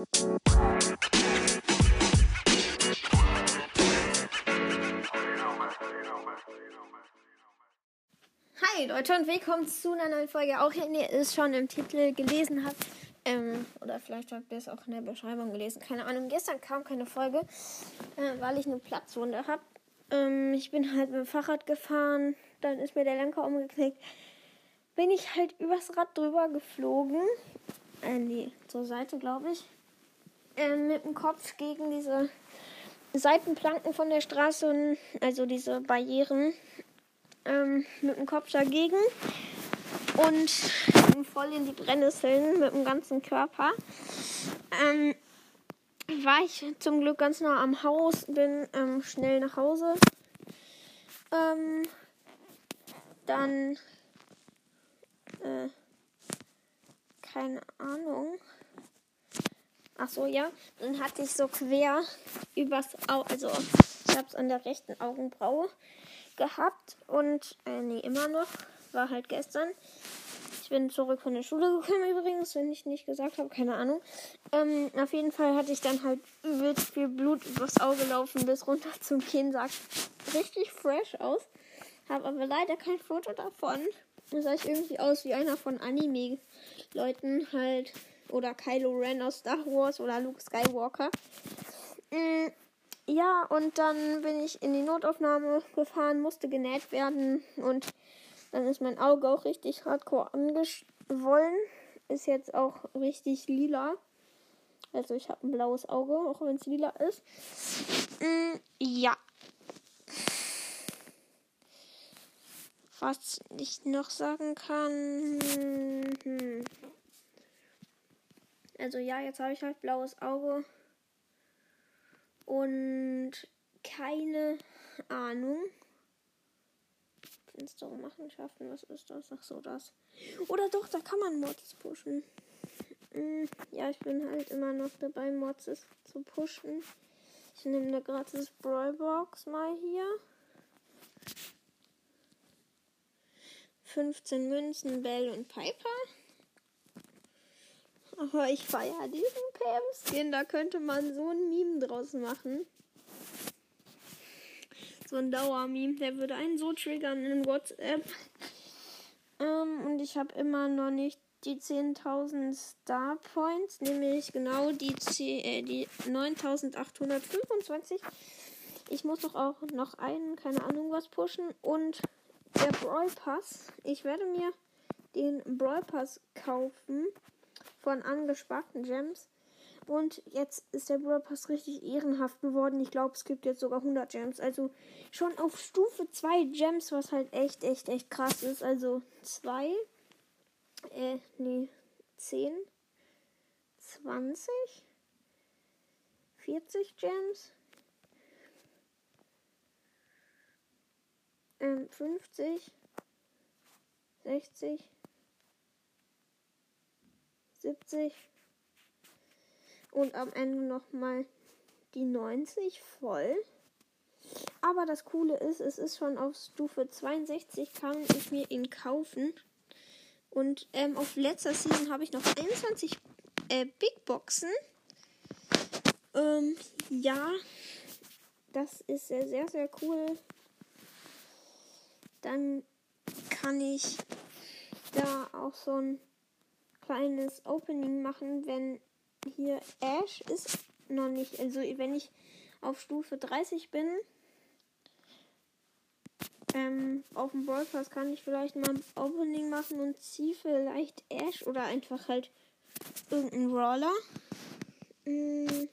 Hi Leute und willkommen zu einer neuen Folge. Auch wenn ihr es schon im Titel gelesen habt, ähm, oder vielleicht habt ihr es auch in der Beschreibung gelesen, keine Ahnung. Gestern kam keine Folge, äh, weil ich eine Platzwunde habe. Ähm, ich bin halt mit dem Fahrrad gefahren, dann ist mir der Lenker umgeknickt. Bin ich halt übers Rad drüber geflogen, äh, nee, zur Seite glaube ich, äh, mit dem Kopf gegen diese Seitenplanken von der Straße, also diese Barrieren ähm, mit dem Kopf dagegen und voll in die Brennnesseln mit dem ganzen Körper. Ähm, war ich zum Glück ganz nah am Haus, bin ähm, schnell nach Hause. Ähm, dann, äh, keine Ahnung. Ach so, ja. Dann hatte ich so quer übers Auge, also ich habe es an der rechten Augenbraue gehabt und, äh, nee, immer noch. War halt gestern. Ich bin zurück von der Schule gekommen übrigens, wenn ich nicht gesagt habe, keine Ahnung. Ähm, auf jeden Fall hatte ich dann halt übelst viel Blut übers Auge laufen bis runter zum Kinn. Sah richtig fresh aus. Habe aber leider kein Foto davon. Da sah ich irgendwie aus wie einer von Anime-Leuten halt. Oder Kylo Ren aus Star Wars oder Luke Skywalker. Mhm. Ja, und dann bin ich in die Notaufnahme gefahren, musste genäht werden und dann ist mein Auge auch richtig hardcore angeschwollen. Ist jetzt auch richtig lila. Also ich habe ein blaues Auge, auch wenn es lila ist. Mm, ja. Was ich noch sagen kann. Hm. Also ja, jetzt habe ich halt blaues Auge und keine Ahnung. Fenster Machenschaften, was ist das? Ach so, das. Oder doch, da kann man Mods pushen. Hm, ja, ich bin halt immer noch dabei, Mods zu pushen. Ich nehme eine gratis Brawlbox mal hier. 15 Münzen, Bell und Piper. Aber ich feiere diesen Pam-Skin. Da könnte man so ein Meme draus machen. So ein Dauer-Meme. Der würde einen so triggern in WhatsApp. Ähm, und ich habe immer noch nicht die 10.000 Star Points. Nämlich genau die, äh, die 9.825. Ich muss doch auch noch einen, keine Ahnung was pushen. Und der Brawl Pass. Ich werde mir den Brawl Pass kaufen von angesparten Gems. Und jetzt ist der Brawl Pass richtig ehrenhaft geworden. Ich glaube, es gibt jetzt sogar 100 Gems. Also schon auf Stufe 2 Gems, was halt echt, echt, echt krass ist. Also 2, äh, nee, 10, 20, 40 Gems, ähm, 50, 60, 70 und am Ende nochmal die 90 voll. Aber das Coole ist, es ist schon auf Stufe 62, kann ich mir ihn kaufen. Und ähm, auf letzter Season habe ich noch 21 äh, Big Boxen. Ähm, ja, das ist sehr, sehr, sehr cool. Dann kann ich da auch so ein kleines Opening machen, wenn hier Ash ist noch nicht. Also wenn ich auf Stufe 30 bin, ähm, auf dem Pass kann ich vielleicht mal ein Opening machen und ziehe vielleicht Ash oder einfach halt irgendeinen Roller. Mm.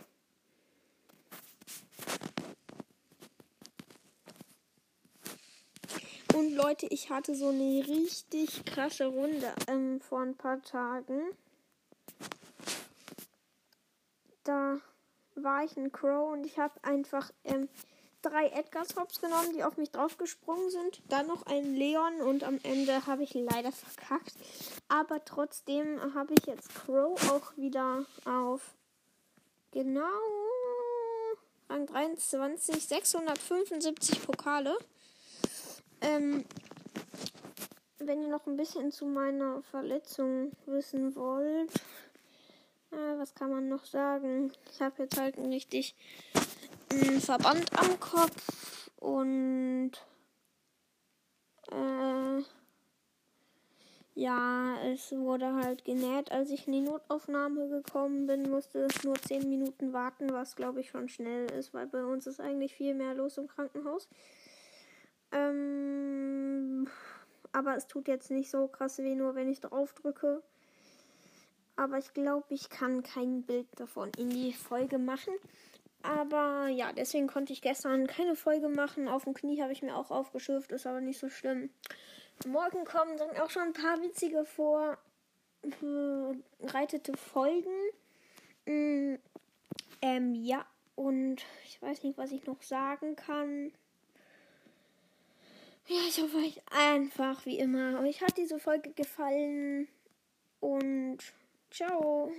Und Leute, ich hatte so eine richtig krasse Runde ähm, vor ein paar Tagen. Da war ich ein Crow und ich habe einfach ähm, drei Edgars Hops genommen, die auf mich draufgesprungen sind. Dann noch einen Leon und am Ende habe ich leider verkackt. Aber trotzdem habe ich jetzt Crow auch wieder auf genau Rang 23, 675 Pokale. Ähm, wenn ihr noch ein bisschen zu meiner Verletzung wissen wollt, Äh, was kann man noch sagen? Ich habe jetzt halt einen richtig einen Verband am Kopf und äh, ja, es wurde halt genäht. Als ich in die Notaufnahme gekommen bin, musste nur 10 Minuten warten, was glaube ich schon schnell ist, weil bei uns ist eigentlich viel mehr los im Krankenhaus. Ähm, aber es tut jetzt nicht so krass weh, nur wenn ich drauf drücke. Aber ich glaube, ich kann kein Bild davon in die Folge machen. Aber ja, deswegen konnte ich gestern keine Folge machen. Auf dem Knie habe ich mir auch aufgeschürft, ist aber nicht so schlimm. Morgen kommen dann auch schon ein paar witzige vorbereitete Folgen. Mm, ähm, ja, und ich weiß nicht, was ich noch sagen kann. Ja, ich hoffe euch einfach wie immer. Euch hat diese Folge gefallen und ciao.